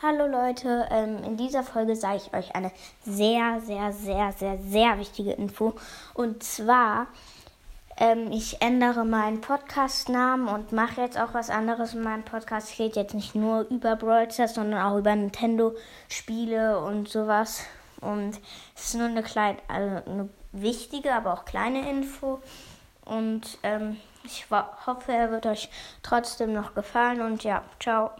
Hallo Leute, ähm, in dieser Folge sage ich euch eine sehr, sehr, sehr, sehr, sehr wichtige Info. Und zwar, ähm, ich ändere meinen Podcast-Namen und mache jetzt auch was anderes in meinem Podcast. Es geht jetzt nicht nur über Brawl Stars, sondern auch über Nintendo-Spiele und sowas. Und es ist nur eine kleine, also eine wichtige, aber auch kleine Info. Und ähm, ich hoffe, er wird euch trotzdem noch gefallen. Und ja, ciao.